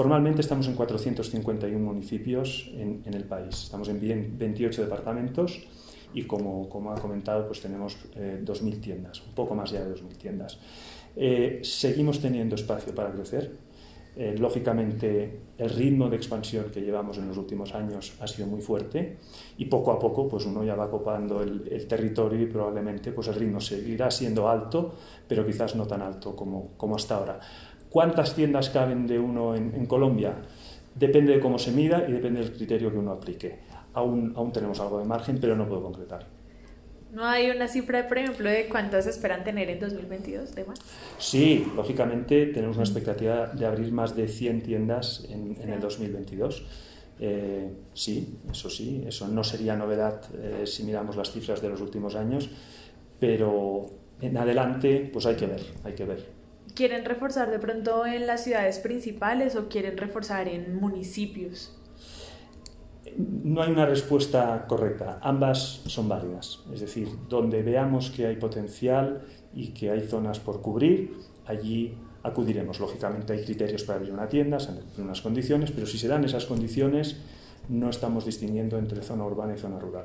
Formalmente estamos en 451 municipios en, el país. Estamos en 28 departamentos y como, como ha comentado, pues tenemos 2.000 tiendas, un poco más ya de 2.000 tiendas. seguimos teniendo espacio para crecer eh, lógicamente, el ritmo de expansión que llevamos en los últimos años ha sido muy fuerte y poco a poco pues uno ya va copando el, territorio y probablemente pues el ritmo seguirá siendo alto, pero quizás no tan alto como, como hasta ahora. ¿Cuántas tiendas caben de uno en, en, Colombia? Depende de cómo se mida y depende del criterio que uno aplique. Aún, aún tenemos algo de margen, pero no puedo concretar. ¿No hay una cifra, por ejemplo, de cuántas esperan tener en 2022 de más? Sí, lógicamente tenemos una expectativa de abrir más de 100 tiendas en, el 2022. Eh, sí, eso sí, eso no sería novedad eh, si miramos las cifras de los últimos años, pero en adelante pues hay que ver, hay que ver. ¿Quieren reforzar de pronto en las ciudades principales o quieren reforzar en municipios? no hay una respuesta correcta, ambas son válidas. Es decir, donde veamos que hay potencial y que hay zonas por cubrir, allí acudiremos. Lógicamente hay criterios para abrir una tienda, se han unas condiciones, pero si se dan esas condiciones, no estamos distinguiendo entre zona urbana y zona rural.